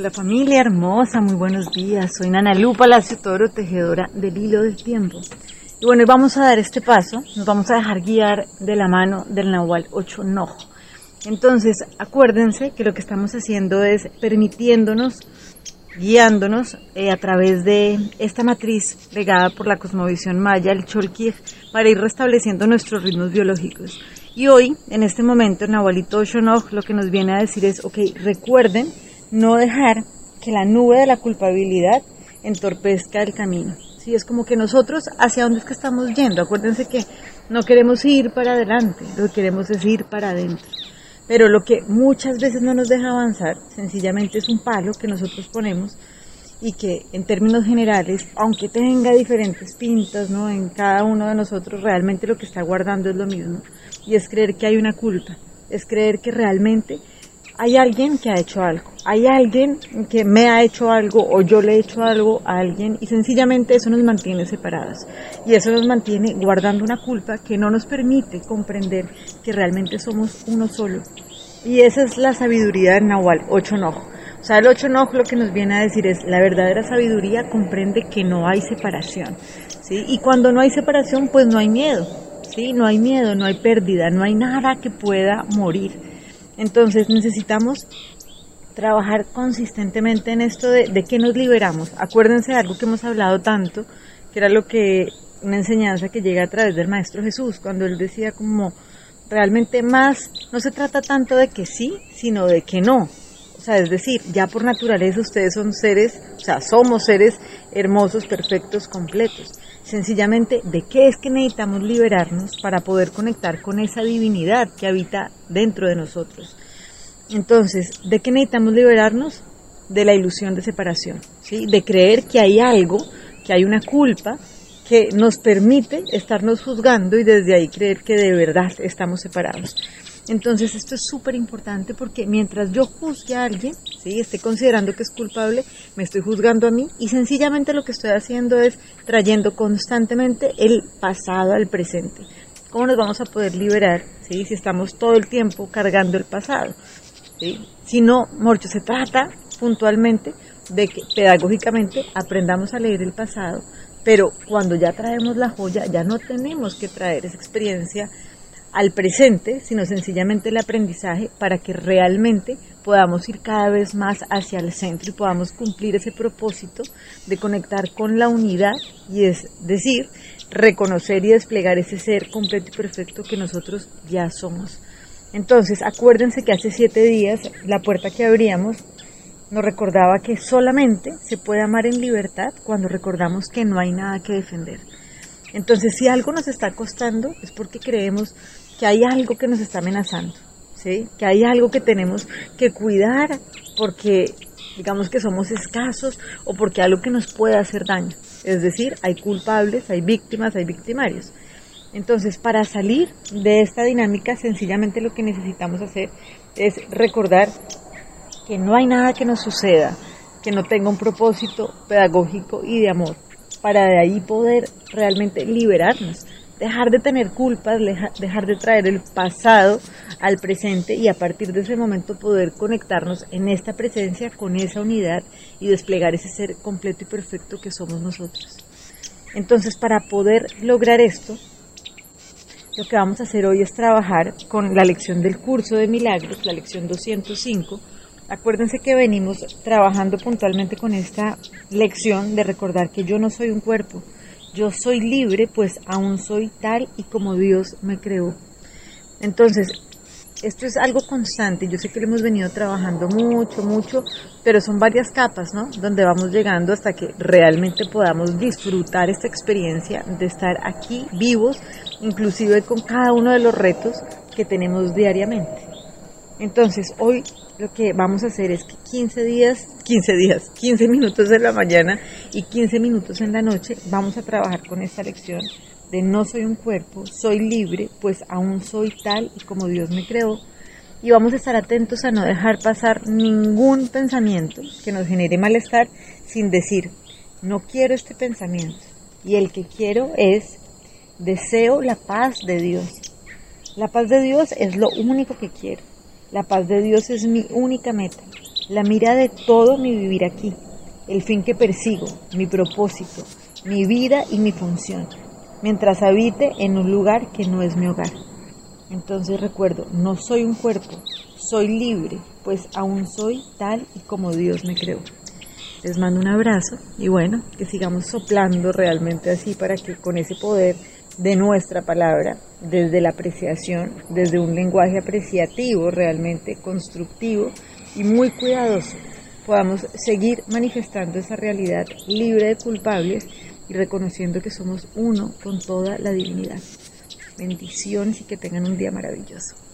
Hola familia hermosa, muy buenos días. Soy Nana Lu Palacio Toro, tejedora del hilo del tiempo. Y bueno, vamos a dar este paso, nos vamos a dejar guiar de la mano del Nahual 8 Nojo. Entonces, acuérdense que lo que estamos haciendo es permitiéndonos, guiándonos eh, a través de esta matriz legada por la cosmovisión maya, el Cholkij, para ir restableciendo nuestros ritmos biológicos. Y hoy, en este momento, Nahualito 8 Nojo lo que nos viene a decir es, ok, recuerden no dejar que la nube de la culpabilidad entorpezca el camino. Sí, es como que nosotros hacia dónde es que estamos yendo. Acuérdense que no queremos ir para adelante, lo que queremos es ir para adentro. Pero lo que muchas veces no nos deja avanzar, sencillamente es un palo que nosotros ponemos y que en términos generales, aunque tenga diferentes pintas, ¿no? En cada uno de nosotros realmente lo que está guardando es lo mismo. Y es creer que hay una culpa, es creer que realmente hay alguien que ha hecho algo, hay alguien que me ha hecho algo o yo le he hecho algo a alguien y sencillamente eso nos mantiene separados y eso nos mantiene guardando una culpa que no nos permite comprender que realmente somos uno solo. Y esa es la sabiduría del Nahual, ocho enojo. O sea, el ocho enojo lo que nos viene a decir es, la verdadera sabiduría comprende que no hay separación. ¿sí? Y cuando no hay separación, pues no hay miedo. ¿sí? No hay miedo, no hay pérdida, no hay nada que pueda morir. Entonces necesitamos trabajar consistentemente en esto de, de qué nos liberamos. Acuérdense de algo que hemos hablado tanto, que era lo que una enseñanza que llega a través del Maestro Jesús, cuando él decía como realmente más, no se trata tanto de que sí, sino de que no. O sea, es decir, ya por naturaleza ustedes son seres, o sea, somos seres hermosos, perfectos, completos. Sencillamente, ¿de qué es que necesitamos liberarnos para poder conectar con esa divinidad que habita dentro de nosotros? Entonces, ¿de qué necesitamos liberarnos? De la ilusión de separación, ¿sí? De creer que hay algo, que hay una culpa que nos permite estarnos juzgando y desde ahí creer que de verdad estamos separados. Entonces esto es súper importante porque mientras yo juzgue a alguien, ¿sí? esté considerando que es culpable, me estoy juzgando a mí y sencillamente lo que estoy haciendo es trayendo constantemente el pasado al presente. ¿Cómo nos vamos a poder liberar ¿sí? si estamos todo el tiempo cargando el pasado? ¿sí? Si no, Morcho, se trata puntualmente de que pedagógicamente aprendamos a leer el pasado, pero cuando ya traemos la joya, ya no tenemos que traer esa experiencia al presente, sino sencillamente el aprendizaje para que realmente podamos ir cada vez más hacia el centro y podamos cumplir ese propósito de conectar con la unidad y es decir, reconocer y desplegar ese ser completo y perfecto que nosotros ya somos. Entonces, acuérdense que hace siete días la puerta que abríamos nos recordaba que solamente se puede amar en libertad cuando recordamos que no hay nada que defender. Entonces, si algo nos está costando, es porque creemos que hay algo que nos está amenazando, ¿sí? Que hay algo que tenemos que cuidar porque digamos que somos escasos o porque algo que nos puede hacer daño. Es decir, hay culpables, hay víctimas, hay victimarios. Entonces, para salir de esta dinámica, sencillamente lo que necesitamos hacer es recordar que no hay nada que nos suceda que no tenga un propósito pedagógico y de amor para de ahí poder realmente liberarnos, dejar de tener culpas, dejar de traer el pasado al presente y a partir de ese momento poder conectarnos en esta presencia con esa unidad y desplegar ese ser completo y perfecto que somos nosotros. Entonces, para poder lograr esto, lo que vamos a hacer hoy es trabajar con la lección del curso de milagros, la lección 205, Acuérdense que venimos trabajando puntualmente con esta lección de recordar que yo no soy un cuerpo, yo soy libre, pues aún soy tal y como Dios me creó. Entonces, esto es algo constante, yo sé que lo hemos venido trabajando mucho, mucho, pero son varias capas, ¿no? Donde vamos llegando hasta que realmente podamos disfrutar esta experiencia de estar aquí vivos, inclusive con cada uno de los retos que tenemos diariamente. Entonces, hoy lo que vamos a hacer es que 15 días, 15 días, 15 minutos en la mañana y 15 minutos en la noche vamos a trabajar con esta lección de no soy un cuerpo, soy libre, pues aún soy tal y como Dios me creó. Y vamos a estar atentos a no dejar pasar ningún pensamiento que nos genere malestar sin decir, no quiero este pensamiento. Y el que quiero es, deseo la paz de Dios. La paz de Dios es lo único que quiero. La paz de Dios es mi única meta. la mira de todo mi vivir aquí, el fin que persigo, mi propósito, mi vida y mi función, mientras habite en un lugar que no es mi hogar. Entonces recuerdo, no soy un cuerpo, soy libre, pues aún soy tal y como Dios me creó. Les mando un abrazo y bueno, que sigamos soplando realmente así para que con ese poder de nuestra palabra, desde la apreciación, desde un lenguaje apreciativo, realmente constructivo y muy cuidadoso, podamos seguir manifestando esa realidad libre de culpables y reconociendo que somos uno con toda la divinidad. Bendiciones y que tengan un día maravilloso.